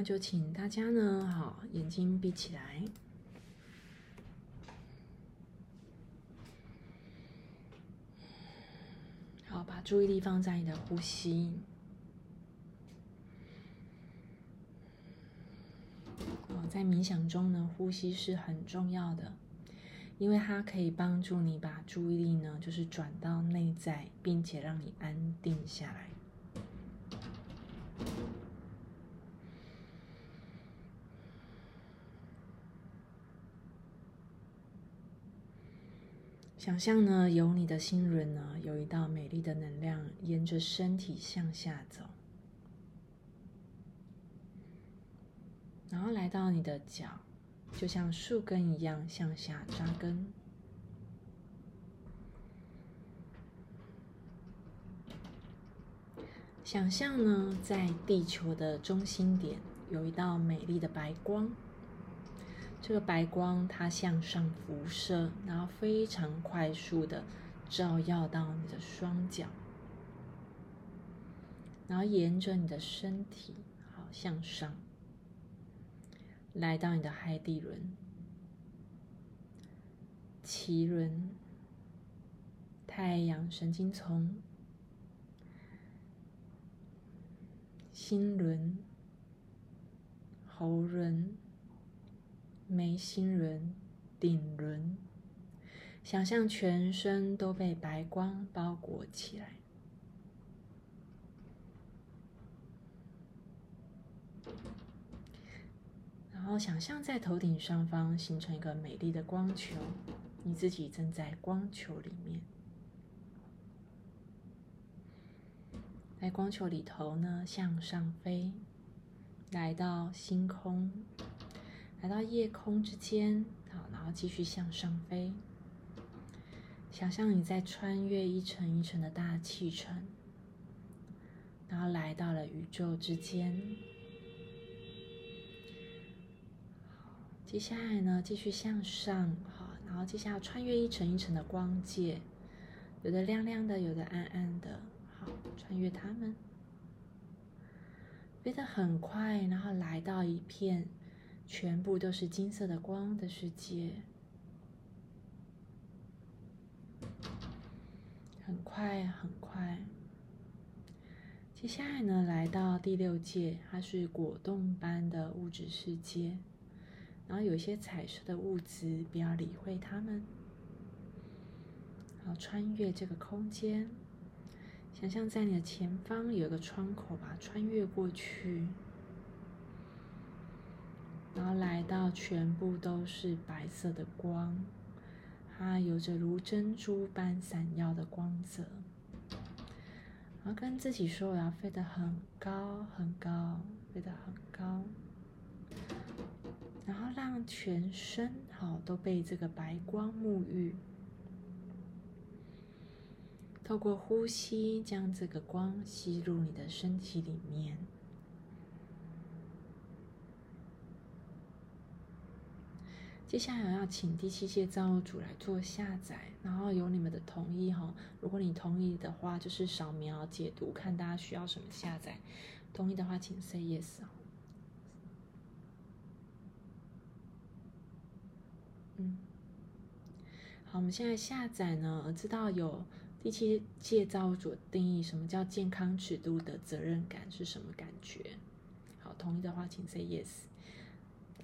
那就请大家呢，好，眼睛闭起来，好，把注意力放在你的呼吸。哦，在冥想中呢，呼吸是很重要的，因为它可以帮助你把注意力呢，就是转到内在，并且让你安定下来。想象呢，有你的心轮呢，有一道美丽的能量沿着身体向下走，然后来到你的脚，就像树根一样向下扎根。想象呢，在地球的中心点有一道美丽的白光。这个白光它向上辐射，然后非常快速的照耀到你的双脚，然后沿着你的身体好向上，来到你的海底轮、脐轮、太阳神经丛、心轮、喉轮。眉心轮、顶轮，想象全身都被白光包裹起来，然后想象在头顶上方形成一个美丽的光球，你自己正在光球里面，在光球里头呢向上飞，来到星空。来到夜空之间，好，然后继续向上飞。想象你在穿越一层一层的大气层，然后来到了宇宙之间。接下来呢，继续向上，好，然后接下来穿越一层一层的光界，有的亮亮的，有的暗暗的，好，穿越它们，飞得很快，然后来到一片。全部都是金色的光的世界，很快很快。接下来呢，来到第六界，它是果冻般的物质世界，然后有一些彩色的物质，不要理会它们。好，穿越这个空间，想象在你的前方有一个窗口，把它穿越过去。然后来到，全部都是白色的光，它有着如珍珠般闪耀的光泽。然后跟自己说：“我要飞得很高很高，飞得很高。”然后让全身好都被这个白光沐浴，透过呼吸将这个光吸入你的身体里面。接下来要请第七届造物主来做下载，然后有你们的同意哈。如果你同意的话，就是扫描解读，看大家需要什么下载。同意的话，请 say yes。嗯，好，我们现在下载呢，知道有第七届造物主定义什么叫健康尺度的责任感是什么感觉？好，同意的话，请 say yes。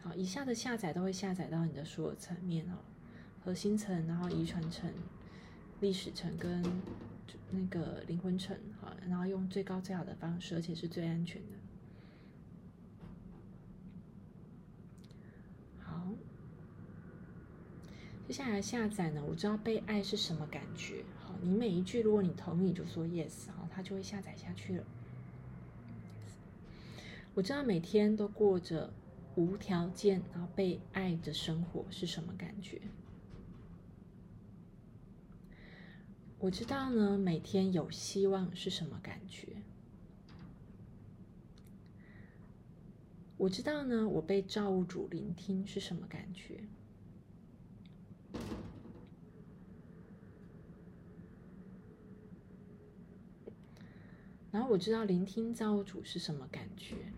好，以下的下载都会下载到你的所有层面哦，核心层，然后遗传层、历史层跟那个灵魂层，好，然后用最高最好的方式，而且是最安全的。好，接下来下载呢，我知道被爱是什么感觉。好，你每一句如果你同意就说 yes，好，它就会下载下去了。我知道每天都过着。无条件然后被爱的生活是什么感觉？我知道呢，每天有希望是什么感觉？我知道呢，我被造物主聆听是什么感觉？然后我知道聆听造物主是什么感觉？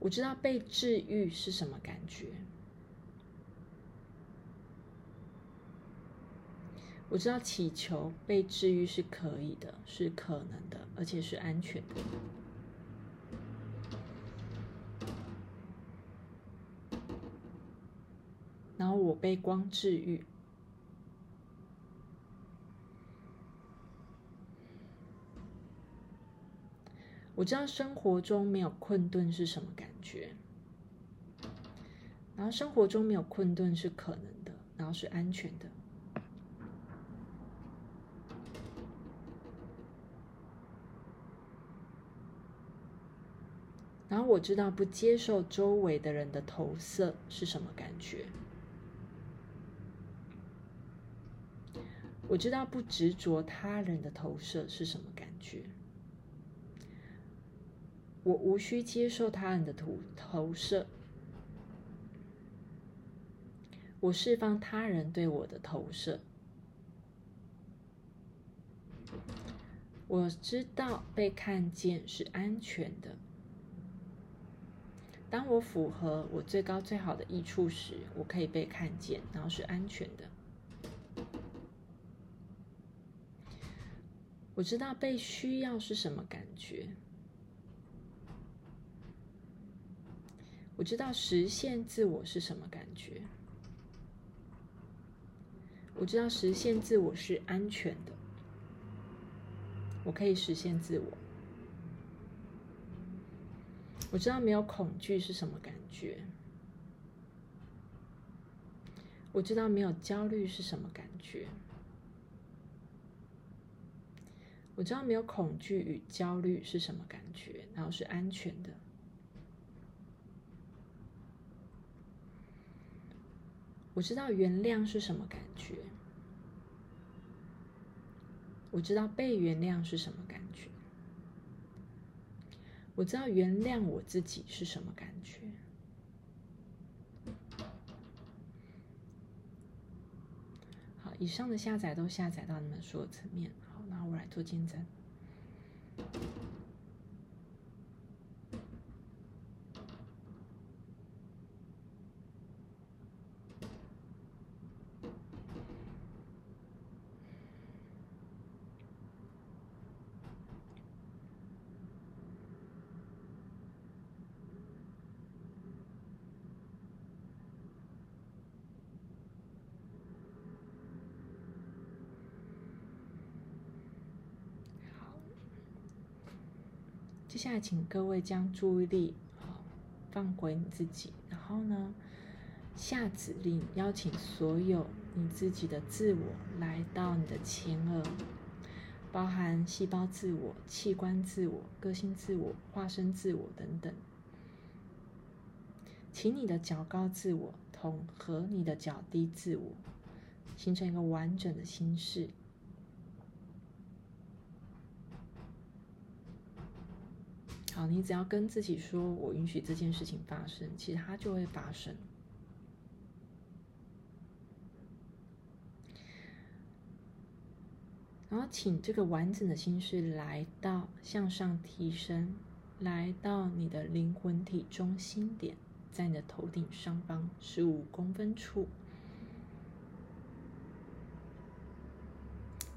我知道被治愈是什么感觉。我知道祈求被治愈是可以的，是可能的，而且是安全的。然后我被光治愈。我知道生活中没有困顿是什么感觉，然后生活中没有困顿是可能的，然后是安全的。然后我知道不接受周围的人的投射是什么感觉，我知道不执着他人的投射是什么感觉。我无需接受他人的投投射，我释放他人对我的投射。我知道被看见是安全的。当我符合我最高最好的益处时，我可以被看见，然后是安全的。我知道被需要是什么感觉。我知道实现自我是什么感觉。我知道实现自我是安全的。我可以实现自我。我知道没有恐惧是什么感觉。我知道没有焦虑是什么感觉。我知道没有恐惧与焦虑是什么感觉，然后是安全的。我知道原谅是什么感觉，我知道被原谅是什么感觉，我知道原谅我自己是什么感觉。好，以上的下载都下载到你们所有层面。好，那我来做见证。下，请各位将注意力放回你自己，然后呢，下指令，邀请所有你自己的自我来到你的前额，包含细胞自我、器官自我、个性自我、化身自我等等，请你的较高自我同和你的较低自我形成一个完整的心事。你只要跟自己说：“我允许这件事情发生”，其实它就会发生。然后，请这个完整的心事来到向上提升，来到你的灵魂体中心点，在你的头顶上方十五公分处，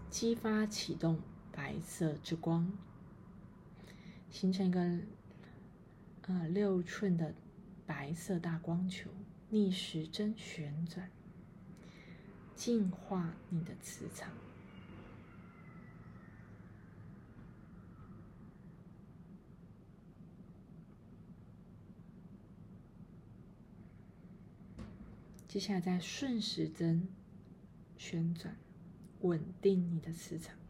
激发启动白色之光。形成一个呃六寸的白色大光球，逆时针旋转，净化你的磁场。接下来再顺时针旋转，稳定你的磁场。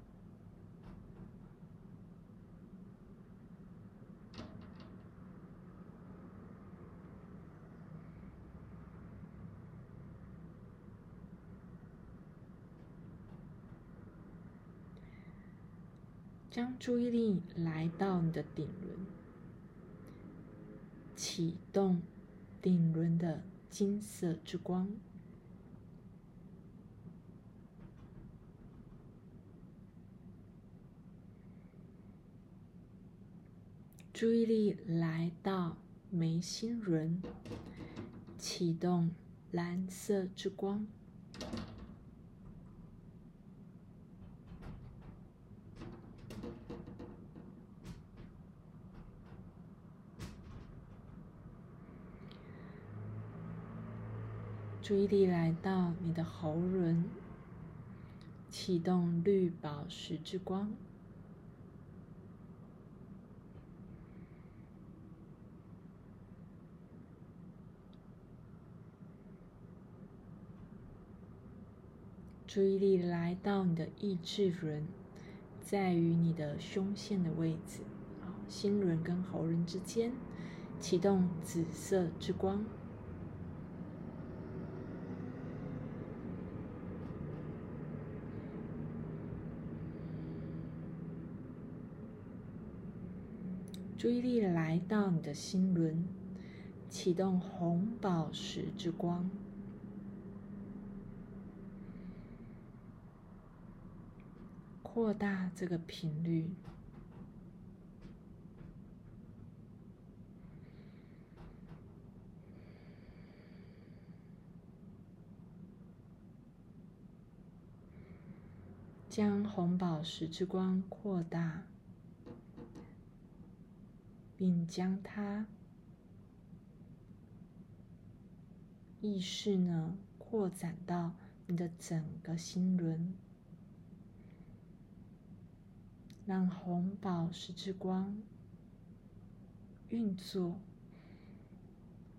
将注意力来到你的顶轮，启动顶轮的金色之光。注意力来到眉心轮，启动蓝色之光。注意力来到你的喉轮，启动绿宝石之光。注意力来到你的意志轮，在于你的胸线的位置，啊，心轮跟喉轮之间，启动紫色之光。注意力来到你的心轮，启动红宝石之光，扩大这个频率，将红宝石之光扩大。并将它意识呢扩展到你的整个心轮，让红宝石之光运作，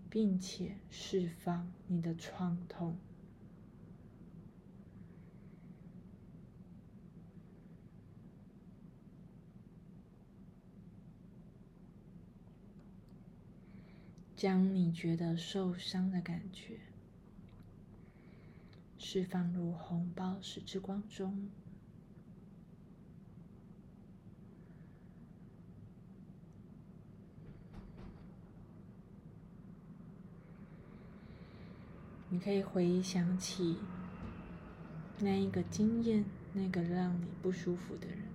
并且释放你的创痛。将你觉得受伤的感觉释放入红宝石之光中。你可以回想起那一个经验，那个让你不舒服的人。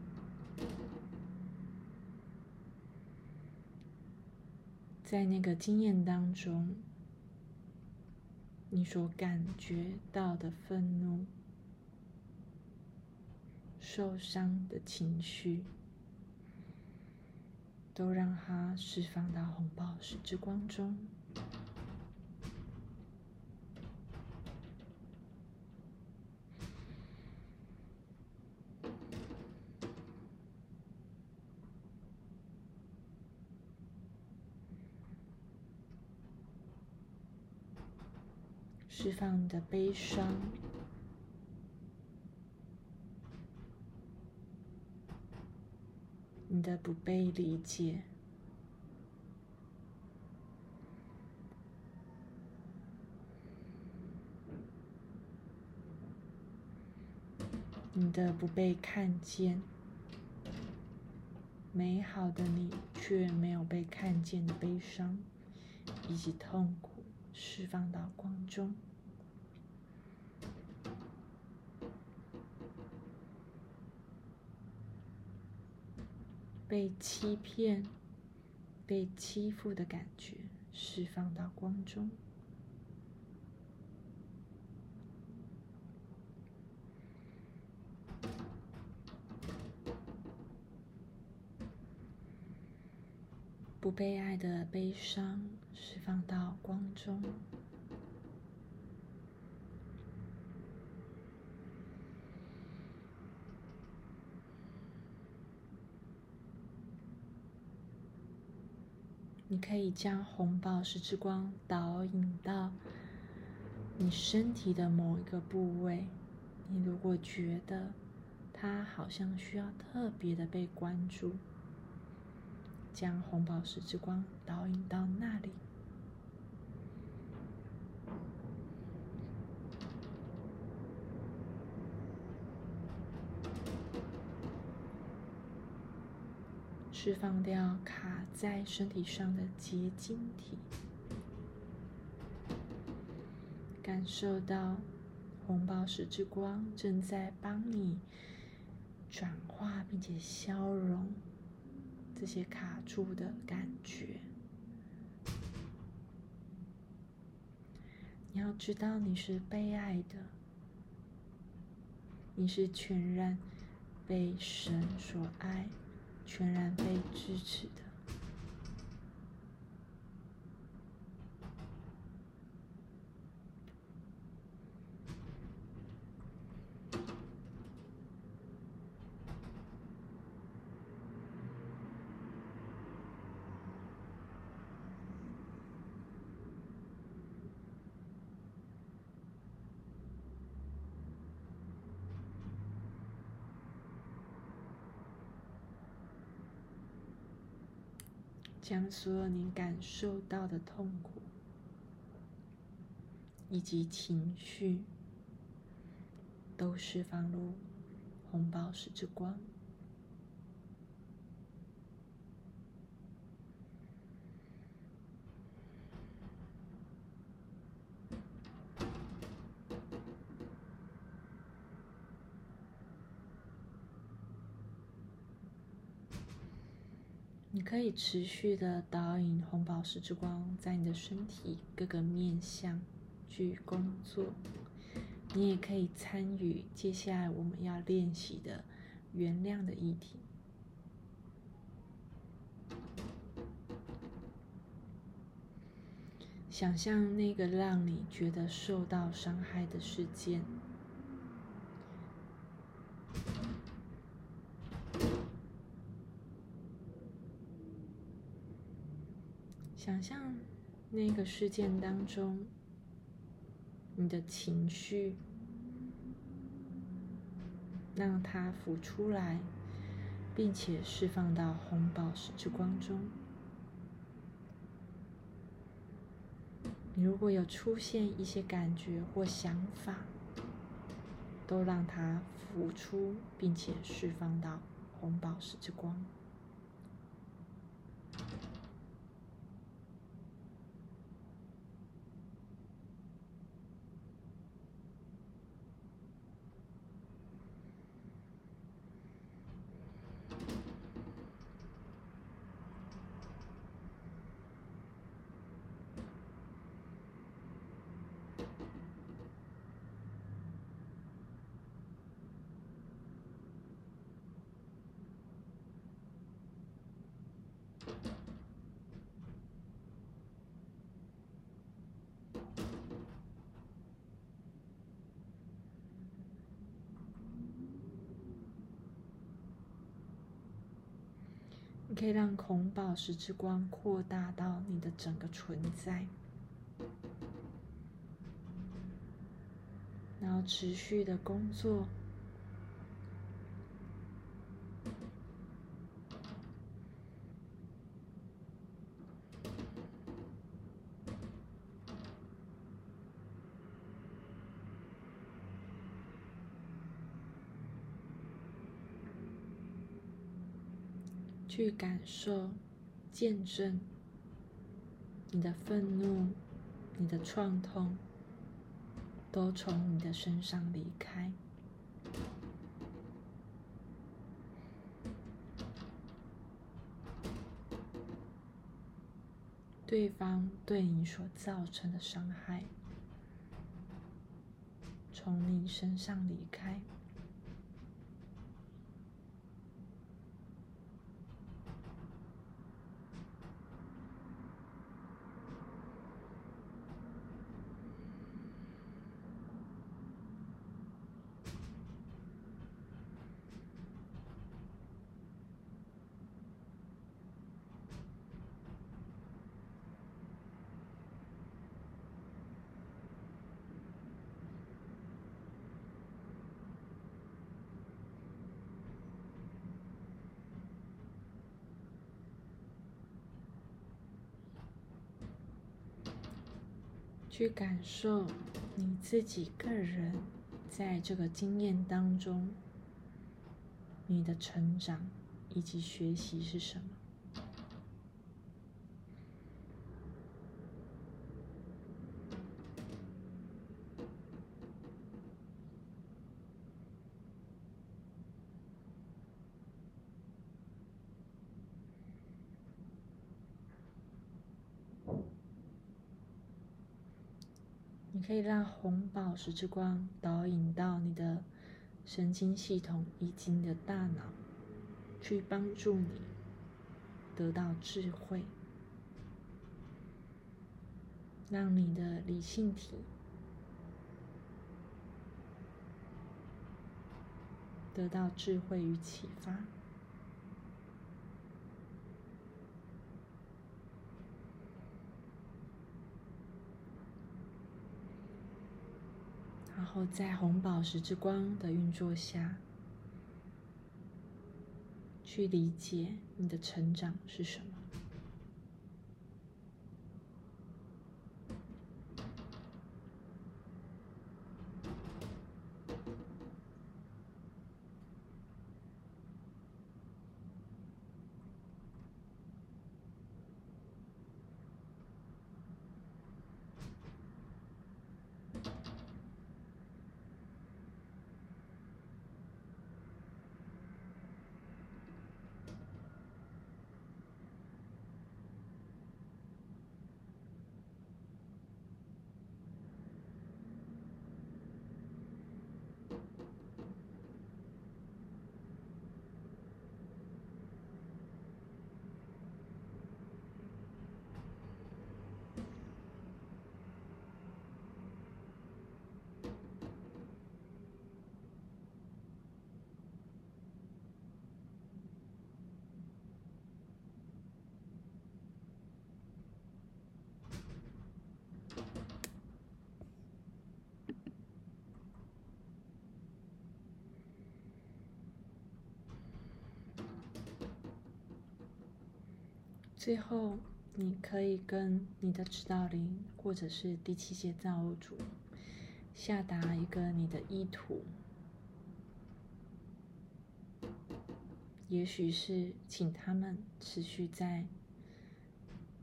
在那个经验当中，你所感觉到的愤怒、受伤的情绪，都让它释放到红宝石之光中。释放你的悲伤，你的不被理解，你的不被看见，美好的你却没有被看见的悲伤以及痛苦，释放到光中。被欺骗、被欺负的感觉释放到光中，不被爱的悲伤释放到光中。你可以将红宝石之光导引到你身体的某一个部位。你如果觉得它好像需要特别的被关注，将红宝石之光导引到那里。释放掉卡在身体上的结晶体，感受到红宝石之光正在帮你转化并且消融这些卡住的感觉。你要知道你是被爱的，你是全然被神所爱，全然被支持的。将所有你感受到的痛苦以及情绪都释放入红宝石之光。你可以持续的导引红宝石之光在你的身体各个面向去工作。你也可以参与接下来我们要练习的原谅的议题。想象那个让你觉得受到伤害的事件。想象那个事件当中，你的情绪，让它浮出来，并且释放到红宝石之光中。你如果有出现一些感觉或想法，都让它浮出，并且释放到红宝石之光。你可以让红宝石之光扩大到你的整个存在，然后持续的工作。去感受、见证你的愤怒、你的创痛，都从你的身上离开。对方对你所造成的伤害，从你身上离开。去感受你自己个人在这个经验当中，你的成长以及学习是什么。你可以让红宝石之光导引到你的神经系统以及你的大脑，去帮助你得到智慧，让你的理性体得到智慧与启发。然后在红宝石之光的运作下，去理解你的成长是什么。最后，你可以跟你的指导灵，或者是第七界造物主，下达一个你的意图。也许是请他们持续在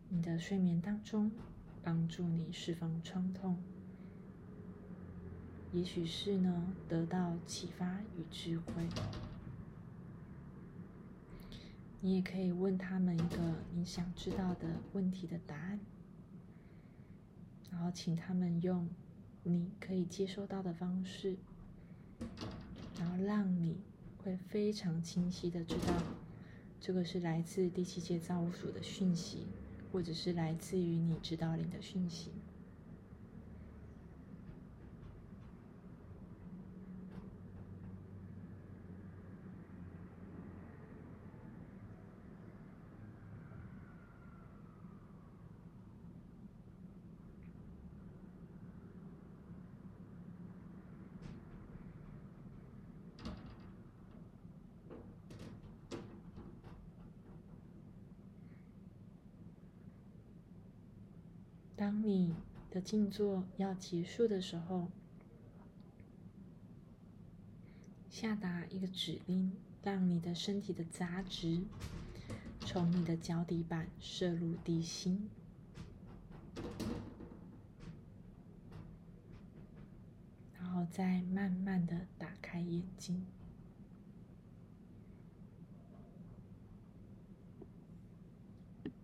你的睡眠当中，帮助你释放创痛。也许是呢，得到启发与智慧。你也可以问他们一个你想知道的问题的答案，然后请他们用你可以接收到的方式，然后让你会非常清晰的知道，这个是来自第七界造物主的讯息，或者是来自于你指导灵的讯息。当你的静坐要结束的时候，下达一个指令，让你的身体的杂质从你的脚底板射入地心，然后再慢慢的打开眼睛。